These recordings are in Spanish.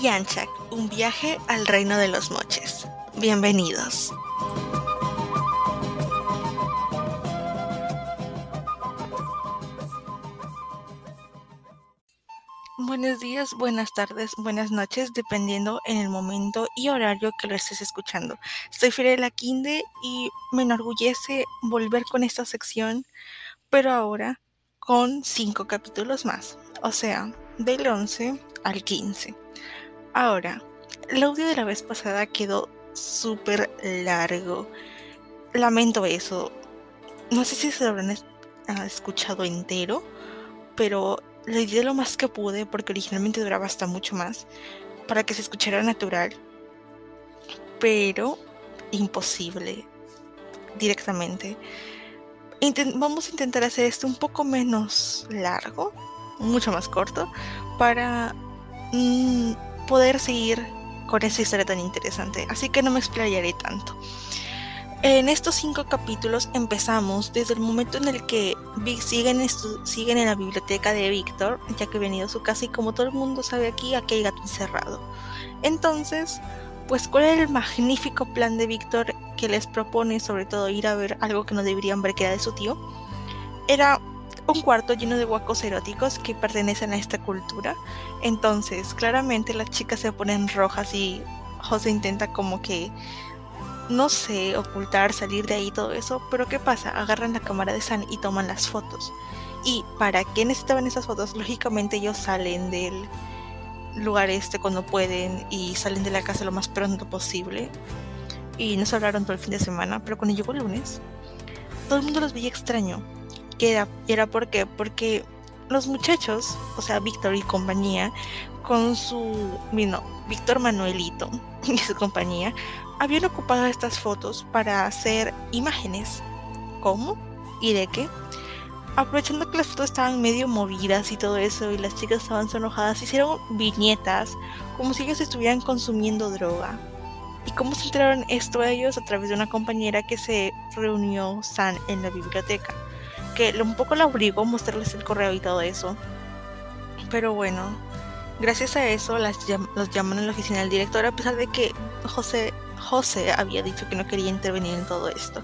Yanchak, un viaje al reino de los moches. Bienvenidos. Buenos días, buenas tardes, buenas noches, dependiendo en el momento y horario que lo estés escuchando. Soy Fiorella Quinde y me enorgullece volver con esta sección, pero ahora con cinco capítulos más, o sea, del 11 al 15. Ahora, el audio de la vez pasada quedó súper largo. Lamento eso. No sé si se lo habrán ah, escuchado entero, pero le di lo más que pude porque originalmente duraba hasta mucho más para que se escuchara natural. Pero imposible directamente. vamos a intentar hacer esto un poco menos largo, mucho más corto, para mm, poder seguir con esa historia tan interesante. Así que no me explayaré tanto. En estos cinco capítulos empezamos desde el momento en el que siguen, siguen en la biblioteca de Víctor, ya que ha venido a su casa y como todo el mundo sabe aquí, aquí hay gato encerrado. Entonces, pues cuál era el magnífico plan de Víctor que les propone sobre todo ir a ver algo que no deberían ver que era de su tío. Era un cuarto lleno de huacos eróticos que pertenecen a esta cultura. Entonces, claramente las chicas se ponen rojas y José intenta como que no sé, ocultar, salir de ahí, todo eso, pero ¿qué pasa? Agarran la cámara de San y toman las fotos. ¿Y para qué necesitaban esas fotos? Lógicamente ellos salen del lugar este cuando pueden y salen de la casa lo más pronto posible. Y nos hablaron todo el fin de semana, pero cuando llegó el lunes, todo el mundo los veía extraño. ¿Qué era? ¿Y era por qué? Porque los muchachos, o sea, Víctor y compañía, con su, vino, Víctor Manuelito y su compañía, habían ocupado estas fotos para hacer imágenes. ¿Cómo? ¿Y de qué? Aprovechando que las fotos estaban medio movidas y todo eso y las chicas estaban enojadas, hicieron viñetas como si ellos estuvieran consumiendo droga. ¿Y cómo se enteraron esto a ellos? A través de una compañera que se reunió San en la biblioteca, que un poco la obligó a mostrarles el correo y todo eso. Pero bueno, gracias a eso las los llaman a la oficina del director a pesar de que José José había dicho que no quería intervenir en todo esto.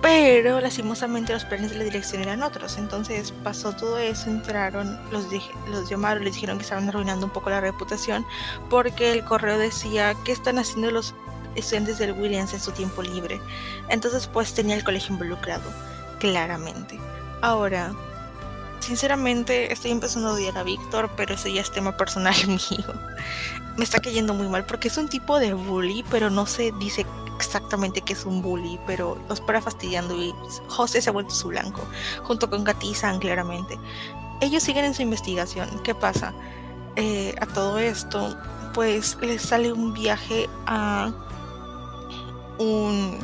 Pero lastimosamente los planes de la dirección eran otros. Entonces pasó todo eso, entraron, los, los llamaron, les dijeron que estaban arruinando un poco la reputación porque el correo decía qué están haciendo los estudiantes del Williams en su tiempo libre. Entonces pues tenía el colegio involucrado, claramente. Ahora, sinceramente estoy empezando a odiar a Víctor, pero eso ya es tema personal mío me está cayendo muy mal porque es un tipo de bully, pero no se dice exactamente que es un bully, pero los para fastidiando y José se ha vuelto su blanco, junto con Gatizan claramente. Ellos siguen en su investigación. ¿Qué pasa? Eh, a todo esto, pues les sale un viaje a un,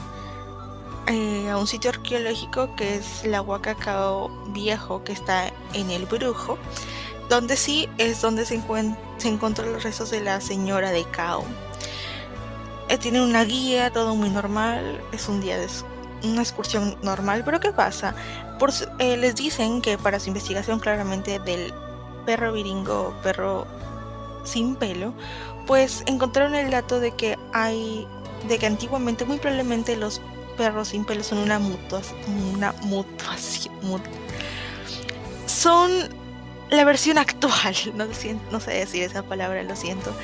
eh, a un sitio arqueológico que es la Huacacao Viejo que está en el Brujo donde sí es donde se, se encontró los restos de la señora de Cao. Eh, tiene una guía, todo muy normal, es un día de una excursión normal, pero ¿qué pasa? Por, eh, les dicen que para su investigación claramente del perro viringo, perro sin pelo, pues encontraron el dato de que hay, de que antiguamente, muy probablemente los perros sin pelo son una mutuación, una mutuación, son la versión actual, no, no sé decir esa palabra, lo siento.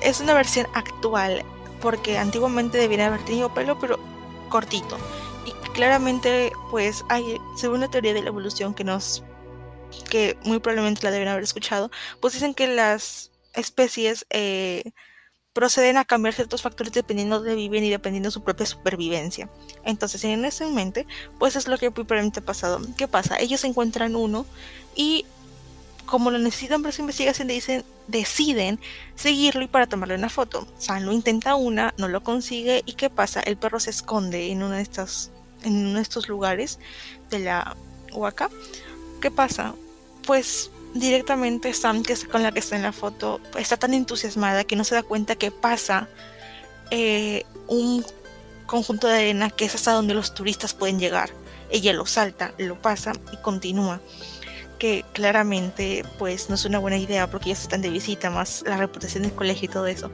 Es una versión actual, porque antiguamente debía haber tenido pelo, pero cortito. Y claramente, pues, hay, según la teoría de la evolución que nos. que muy probablemente la deben haber escuchado, pues dicen que las especies eh, proceden a cambiar ciertos factores dependiendo de viven y dependiendo de su propia supervivencia. Entonces, en ese mente, pues es lo que probablemente ha pasado. ¿Qué pasa? Ellos encuentran uno y como lo necesitan para su investigación, dicen, deciden seguirlo y para tomarle una foto. San lo intenta una, no lo consigue y ¿qué pasa? El perro se esconde en uno de estos, en uno de estos lugares de la Huaca. ¿Qué pasa? Pues directamente Sam, que es con la que está en la foto, está tan entusiasmada que no se da cuenta que pasa eh, un conjunto de arena que es hasta donde los turistas pueden llegar. Ella lo salta, lo pasa y continúa que claramente pues no es una buena idea porque ellos están de visita, más la reputación del colegio y todo eso.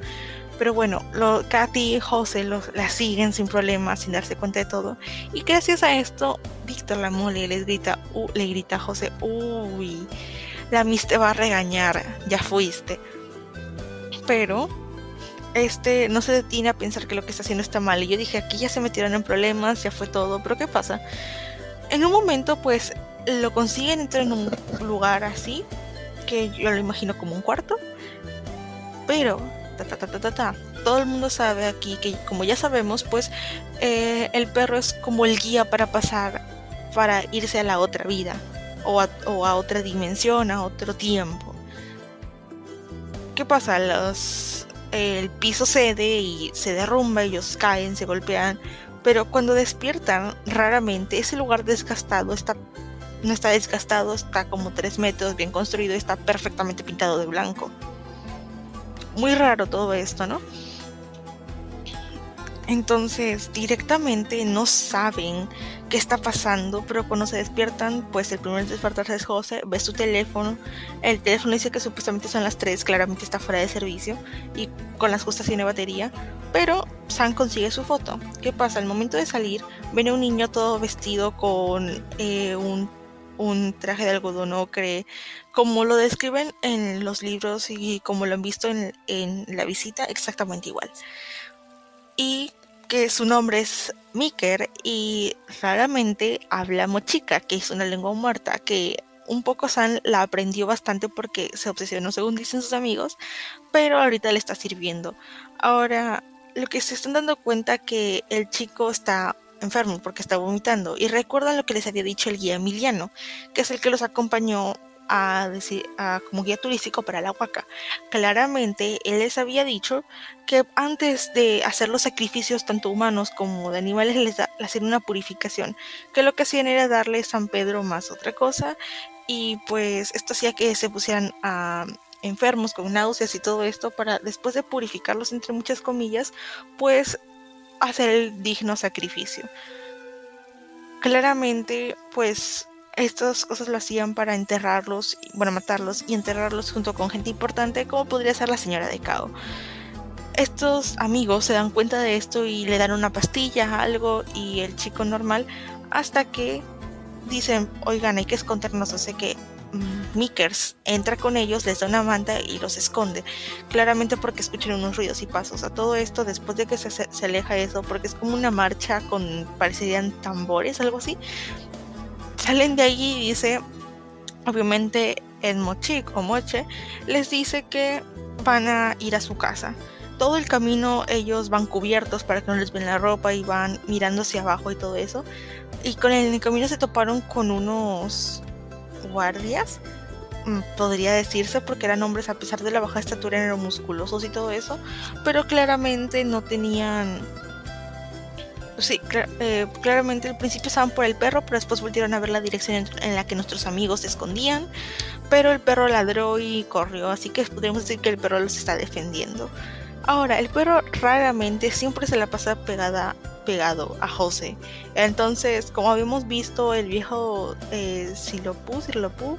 Pero bueno, lo, Katy y José los, la siguen sin problemas, sin darse cuenta de todo. Y gracias a esto, Víctor la mole les grita, le grita a José, uy, la Miss te va a regañar, ya fuiste. Pero este no se detiene a pensar que lo que está haciendo está mal. Y yo dije, aquí ya se metieron en problemas, ya fue todo. Pero ¿qué pasa? En un momento, pues, lo consiguen entrar en un lugar así, que yo lo imagino como un cuarto. Pero, ta, ta, ta, ta, ta, todo el mundo sabe aquí que, como ya sabemos, pues, eh, el perro es como el guía para pasar, para irse a la otra vida, o a, otra dimensión, a otro tiempo. ¿Qué pasa? Los, el piso cede y se derrumba, ellos caen, se golpean, pero cuando despiertan, raramente ese lugar desgastado está no está desgastado, está como 3 metros, bien construido, está perfectamente pintado de blanco. Muy raro todo esto, ¿no? Entonces, directamente no saben qué está pasando, pero cuando se despiertan, pues el primer despertarse es José, ve su teléfono, el teléfono dice que supuestamente son las 3, claramente está fuera de servicio y con las justas tiene batería, pero Sam consigue su foto. ¿Qué pasa? Al momento de salir, viene un niño todo vestido con eh, un, un, traje de algodón ocre, como lo describen en los libros y como lo han visto en, en la visita, exactamente igual. Y que su nombre es Miker y raramente habla mochica, que es una lengua muerta, que un poco San la aprendió bastante porque se obsesionó según dicen sus amigos, pero ahorita le está sirviendo. Ahora, lo que se están dando cuenta que el chico está enfermo porque está vomitando y recuerdan lo que les había dicho el guía Emiliano, que es el que los acompañó a decir, como guía turístico para la Huaca. Claramente, él les había dicho que antes de hacer los sacrificios tanto humanos como de animales les, hacían una purificación, que lo que hacían era darle San Pedro más otra cosa y pues esto hacía que se pusieran a enfermos con náuseas y todo esto para después de purificarlos entre muchas comillas, pues hacer el digno sacrificio. Claramente, pues estas cosas lo hacían para enterrarlos, bueno, matarlos y enterrarlos junto con gente importante como podría ser la señora de Cao. Estos amigos se dan cuenta de esto y le dan una pastilla, algo, y el chico normal, hasta que dicen, oigan, hay que escondernos, sea que mm, Mickers entra con ellos, les da una manta y los esconde. Claramente porque escuchan unos ruidos y pasos. A todo esto, después de que se, se aleja eso, porque es como una marcha con, parecerían tambores, algo así salen de allí y dice, obviamente el Mochik o Moche les dice que van a ir a su casa. Todo el camino ellos van cubiertos para que no les ven la ropa y van mirando hacia abajo y todo eso. Y con el, camino se toparon con unos guardias, mm, podría decirse, porque eran hombres a pesar de la baja estatura eran musculosos y todo eso, pero claramente no tenían Sí, eh, claramente al principio estaban por el perro, pero después volvieron a ver la dirección en, la que nuestros amigos se escondían. Pero el perro ladró y corrió, así que podríamos decir que el perro los está defendiendo. Ahora, el perro raramente siempre se la pasa pegada, pegado a José. Entonces, como habíamos visto, el viejo eh, Silopú, Silopú,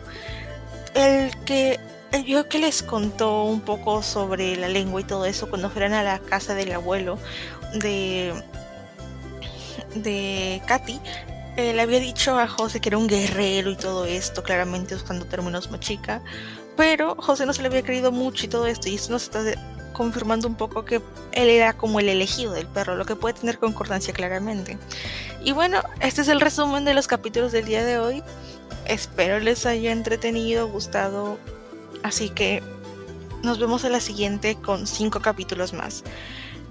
el que el viejo que les contó un poco sobre la lengua y todo eso cuando fueron a la casa del abuelo de de Katy, eh, le había dicho a José que era un guerrero y todo esto, claramente usando términos machica, pero José no se le había creído mucho y todo esto, y esto nos está confirmando un poco que él era como el elegido del perro, lo que puede tener concordancia claramente. Y bueno, este es el resumen de los capítulos del día de hoy. Espero les haya entretenido, gustado. Así que nos vemos en la siguiente con cinco capítulos más.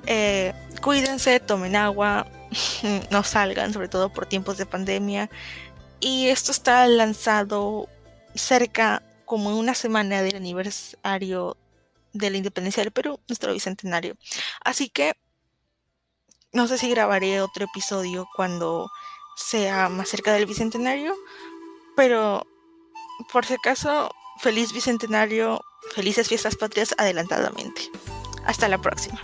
Eh, cuídense, tomen agua, no salgan, sobre todo por tiempos de pandemia. Y esto está lanzado cerca como una semana del aniversario de la independencia del Perú, nuestro bicentenario. Así que no sé si grabaré otro episodio cuando sea más cerca del bicentenario, pero por si acaso, feliz bicentenario, felices fiestas patrias adelantadamente. Hasta la próxima.